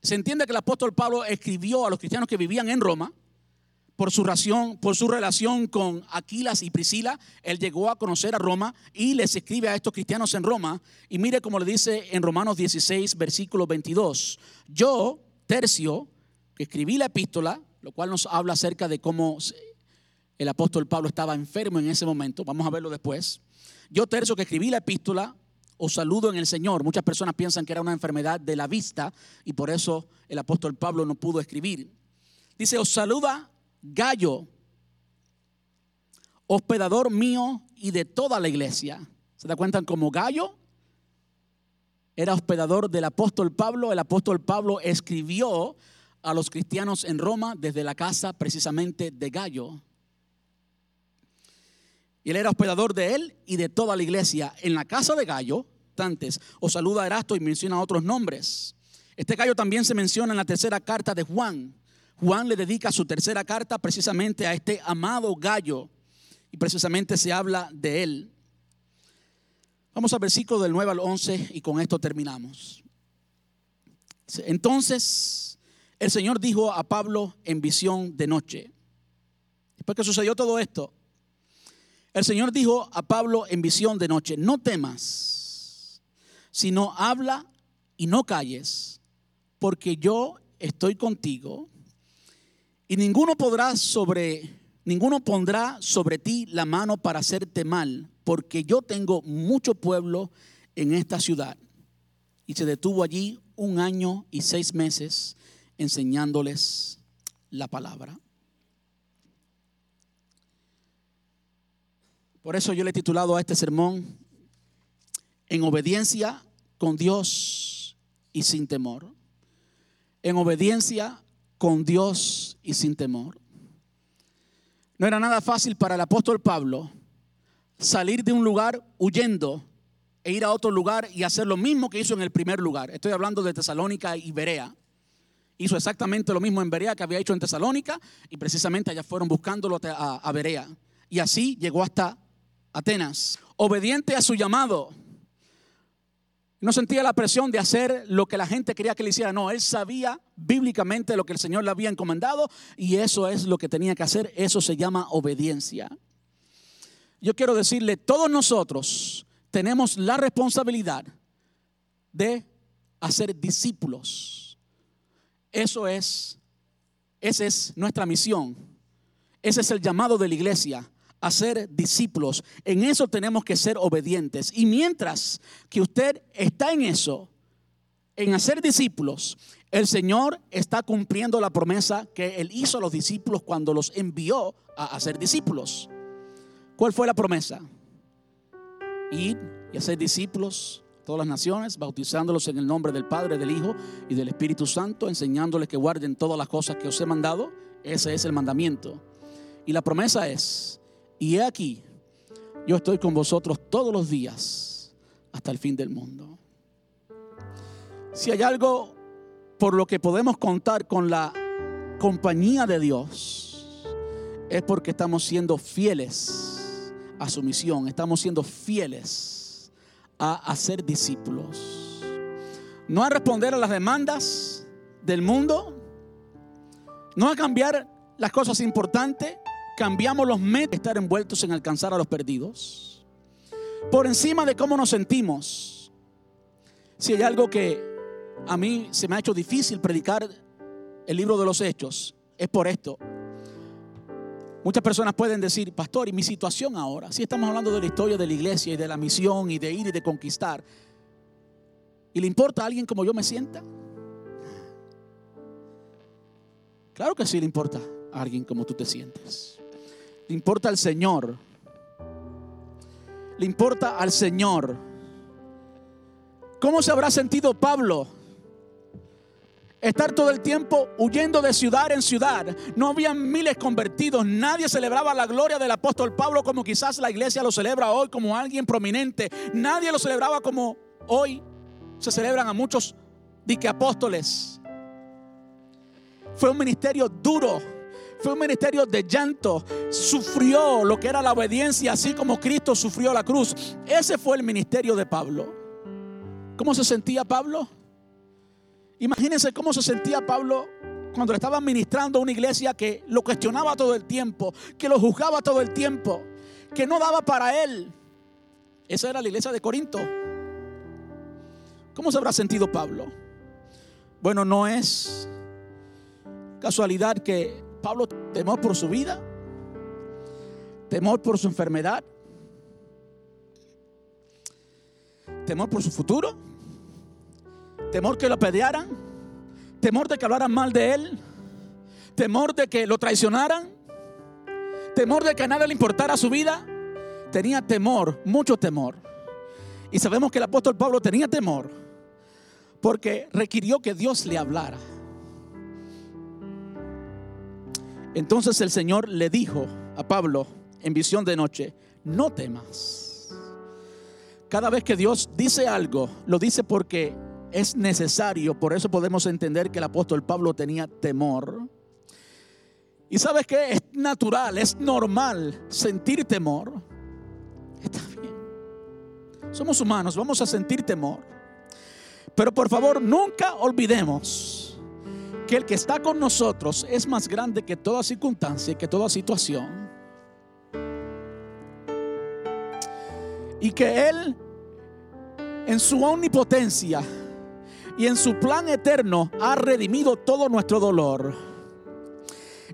Speaker 1: se entiende que el apóstol Pablo escribió a los cristianos que vivían en Roma por su, relación, por su relación con Aquilas y Priscila. Él llegó a conocer a Roma y les escribe a estos cristianos en Roma. Y mire como le dice en Romanos 16, versículo 22. Yo, Tercio, que escribí la epístola, lo cual nos habla acerca de cómo el apóstol Pablo estaba enfermo en ese momento. Vamos a verlo después. Yo, tercio, que escribí la epístola, os saludo en el Señor. Muchas personas piensan que era una enfermedad de la vista y por eso el apóstol Pablo no pudo escribir. Dice, os saluda Gallo, hospedador mío y de toda la iglesia. ¿Se da cuenta como Gallo? Era hospedador del apóstol Pablo. El apóstol Pablo escribió a los cristianos en Roma desde la casa precisamente de Gallo. Y él era hospedador de él y de toda la iglesia. En la casa de Gallo, tantes, os saluda Erasto y menciona otros nombres. Este Gallo también se menciona en la tercera carta de Juan. Juan le dedica su tercera carta precisamente a este amado Gallo y precisamente se habla de él. Vamos al versículo del 9 al 11 y con esto terminamos. Entonces el Señor dijo a Pablo en visión de noche. Después que sucedió todo esto, el Señor dijo a Pablo en visión de noche, no temas, sino habla y no calles, porque yo estoy contigo y ninguno podrá sobre ninguno pondrá sobre ti la mano para hacerte mal, porque yo tengo mucho pueblo en esta ciudad. Y se detuvo allí un año y seis meses enseñándoles la palabra. Por eso yo le he titulado a este sermón En obediencia con Dios y sin temor. En obediencia con Dios y sin temor. No era nada fácil para el apóstol Pablo salir de un lugar huyendo e ir a otro lugar y hacer lo mismo que hizo en el primer lugar. Estoy hablando de Tesalónica y Berea hizo exactamente lo mismo en Berea que había hecho en Tesalónica y precisamente allá fueron buscándolo a, Berea. Y así llegó hasta Atenas, obediente a su llamado. No sentía la presión de hacer lo que la gente quería que le hiciera. No, él sabía bíblicamente lo que el Señor le había encomendado y eso es lo que tenía que hacer. Eso se llama obediencia. Yo quiero decirle, todos nosotros tenemos la responsabilidad de hacer discípulos eso es, esa es nuestra misión. Ese es el llamado de la iglesia, a ser discípulos. En eso tenemos que ser obedientes. Y mientras que usted está en eso, en hacer discípulos, el Señor está cumpliendo la promesa que Él hizo a los discípulos cuando los envió a hacer discípulos. ¿Cuál fue la promesa? Ir y hacer discípulos todas las naciones, bautizándolos en el nombre del Padre, del Hijo y del Espíritu Santo, enseñándoles que guarden todas las cosas que os he mandado. Ese es el mandamiento. Y la promesa es, y he aquí, yo estoy con vosotros todos los días hasta el fin del mundo. Si hay algo por lo que podemos contar con la compañía de Dios, es porque estamos siendo fieles a su misión, estamos siendo fieles a hacer discípulos. No a responder a las demandas del mundo, no a cambiar las cosas importantes, cambiamos los métodos de estar envueltos en alcanzar a los perdidos. Por encima de cómo nos sentimos. Si hay algo que a mí se me ha hecho difícil predicar el libro de los hechos, es por esto. Muchas personas pueden decir, pastor, ¿y mi situación ahora? Si estamos hablando de la historia de la iglesia y de la misión y de ir y de conquistar. ¿Y le importa a alguien como yo me sienta? Claro que sí le importa a alguien como tú te sientes. Le importa al Señor. Le importa al Señor. ¿Cómo se habrá sentido Pablo? Estar todo el tiempo huyendo de ciudad en ciudad. No había miles convertidos. Nadie celebraba la gloria del apóstol Pablo como quizás la iglesia lo celebra hoy como alguien prominente. Nadie lo celebraba como hoy se celebran a muchos dique apóstoles. Fue un ministerio duro. Fue un ministerio de llanto. Sufrió lo que era la obediencia, así como Cristo sufrió la cruz. Ese fue el ministerio de Pablo. ¿Cómo se sentía Pablo? Imagínense cómo se sentía Pablo cuando estaba ministrando a una iglesia que lo cuestionaba todo el tiempo, que lo juzgaba todo el tiempo, que no daba para él. Esa era la iglesia de Corinto. ¿Cómo se habrá sentido Pablo? Bueno, no es casualidad que Pablo temor por su vida, temor por su enfermedad, temor por su futuro, temor que lo apedrearan, temor de que hablaran mal de él, temor de que lo traicionaran, temor de que a nadie le importara su vida. Tenía temor, mucho temor. Y sabemos que el apóstol Pablo tenía temor porque requirió que Dios le hablara. Entonces el Señor le dijo a Pablo en visión de noche, no temas. Cada vez que Dios dice algo, lo dice porque es necesario. Por eso podemos entender que el apóstol Pablo tenía temor. Y sabes que es natural, es normal sentir temor. Está bien. Somos humanos, vamos a sentir temor. Pero por favor, nunca olvidemos que el que está con nosotros es más grande que toda circunstancia y que toda situación. Y que Él, en su omnipotencia y en su plan eterno, ha redimido todo nuestro dolor.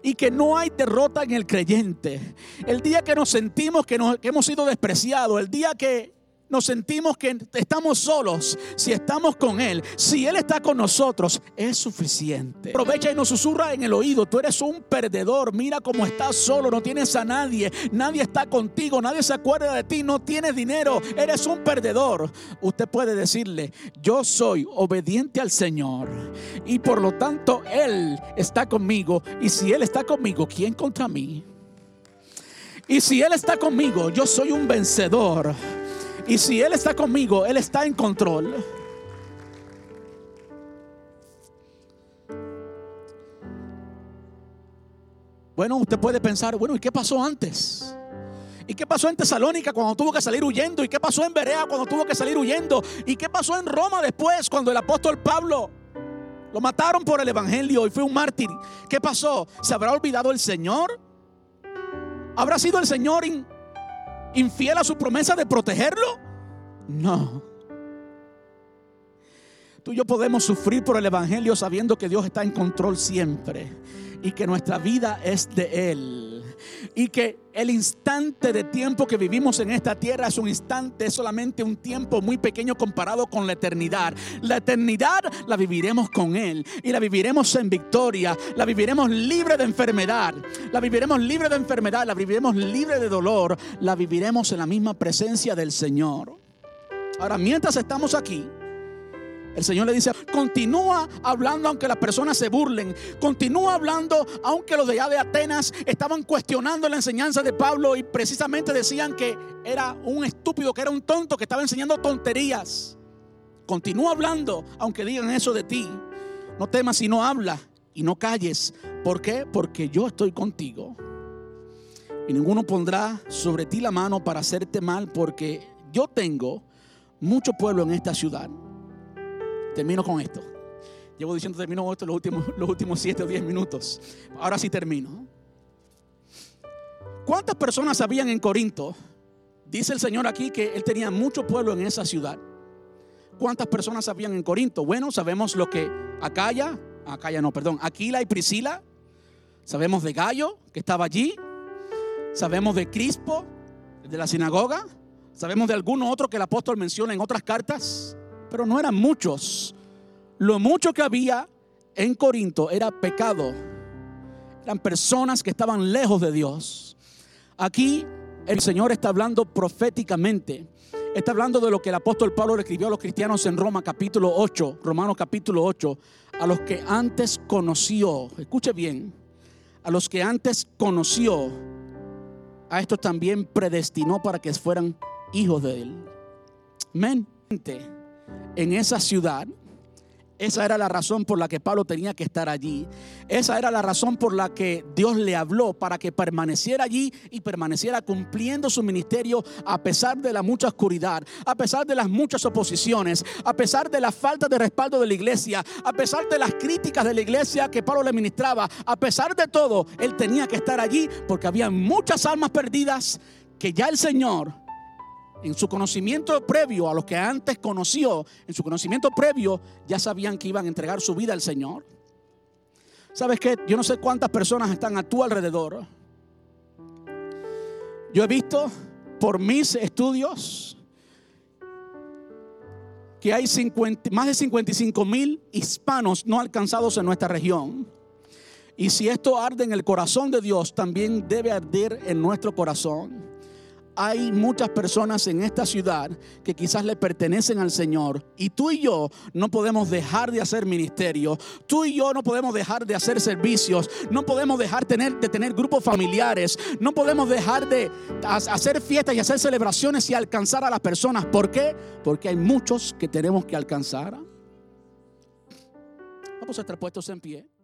Speaker 1: Y que no hay derrota en el creyente. El día que nos sentimos que, que hemos sido despreciados, el día que nos sentimos que estamos solos, si estamos con Él, si Él está con nosotros, es suficiente. Aprovecha y nos susurra en el oído, tú eres un perdedor, mira cómo estás solo, no tienes a nadie, nadie está contigo, nadie se acuerda de ti, no tienes dinero, eres un perdedor. Usted puede decirle, yo soy obediente al Señor y por lo tanto Él está conmigo y si Él está conmigo, ¿quién contra mí? Y si Él está conmigo, yo soy un vencedor. Y si Él está conmigo, Él está en control. Bueno, usted puede pensar, bueno, ¿y qué pasó antes? ¿Y qué pasó en Tesalónica cuando tuvo que salir huyendo? ¿Y qué pasó en Berea cuando tuvo que salir huyendo? ¿Y qué pasó en Roma después cuando el apóstol Pablo lo mataron por el Evangelio y fue un mártir? ¿Qué pasó? ¿Se habrá olvidado el Señor? ¿Habrá sido el Señor infiel a su promesa de protegerlo? No. Tú y yo podemos sufrir por el Evangelio sabiendo que Dios está en control siempre y que nuestra vida es de Él. Y que el instante de tiempo que vivimos en esta tierra es un instante, es solamente un tiempo muy pequeño comparado con la eternidad. La eternidad la viviremos con Él y la viviremos en victoria, la viviremos libre de enfermedad, la viviremos libre de enfermedad, la viviremos libre de dolor, la viviremos en la misma presencia del Señor. Ahora, mientras estamos aquí, el Señor le dice, continúa hablando aunque las personas se burlen, continúa hablando aunque los de allá de Atenas estaban cuestionando la enseñanza de Pablo y precisamente decían que era un estúpido, que era un tonto, que estaba enseñando tonterías. Continúa hablando aunque digan eso de ti. No temas y no habla y no calles. ¿Por qué? Porque yo estoy contigo. Y ninguno pondrá sobre ti la mano para hacerte mal porque yo tengo mucho pueblo en esta ciudad. Termino con esto. Llevo diciendo termino esto los últimos, los últimos siete o diez minutos. Ahora sí termino. ¿Cuántas personas habían en Corinto? Dice el Señor aquí que él tenía mucho pueblo en esa ciudad. ¿Cuántas personas habían en Corinto? Bueno, sabemos lo que Acaya, Acaya no, perdón, Aquila y Priscila. Sabemos de Gallo, que estaba allí. Sabemos de Crispo, de la sinagoga. Sabemos de alguno otro que el apóstol menciona en otras cartas pero no eran muchos. Lo mucho que había en Corinto era pecado. Eran personas que estaban lejos de Dios. Aquí el Señor está hablando proféticamente. Está hablando de lo que el apóstol Pablo le escribió a los cristianos en Roma capítulo 8, Romanos capítulo 8, a los que antes conoció, escuche bien, a los que antes conoció, a estos también predestinó para que fueran hijos de él. En esa ciudad. Esa era la razón por la que Pablo tenía que estar allí. Esa era la razón por la que Dios le habló para que permaneciera allí y permaneciera cumpliendo su ministerio a pesar de la mucha oscuridad, a pesar de las muchas oposiciones, a pesar de la falta de respaldo de la iglesia, a pesar de las críticas de la iglesia que Pablo le ministraba. A pesar de todo, él tenía que estar allí porque había muchas almas perdidas que ya el Señor en su conocimiento previo a los que antes conoció, en su conocimiento previo, ya sabían que iban a entregar su vida al Señor. ¿Sabes qué? Yo no sé cuántas personas están a tu alrededor. Yo he visto por mis estudios que hay más de 55 mil hispanos no alcanzados en nuestra región. Y si esto arde en el corazón de Dios, también debe arder en nuestro corazón hay muchas personas en esta ciudad que quizás le pertenecen al Señor y tú y yo no podemos dejar de hacer ministerio, tú y yo no podemos dejar de hacer servicios, no podemos dejar de tener grupos familiares, no podemos dejar de hacer fiestas y hacer celebraciones y alcanzar a las personas. ¿Por qué? Porque hay muchos que tenemos que alcanzar. Vamos a estar puestos en pie.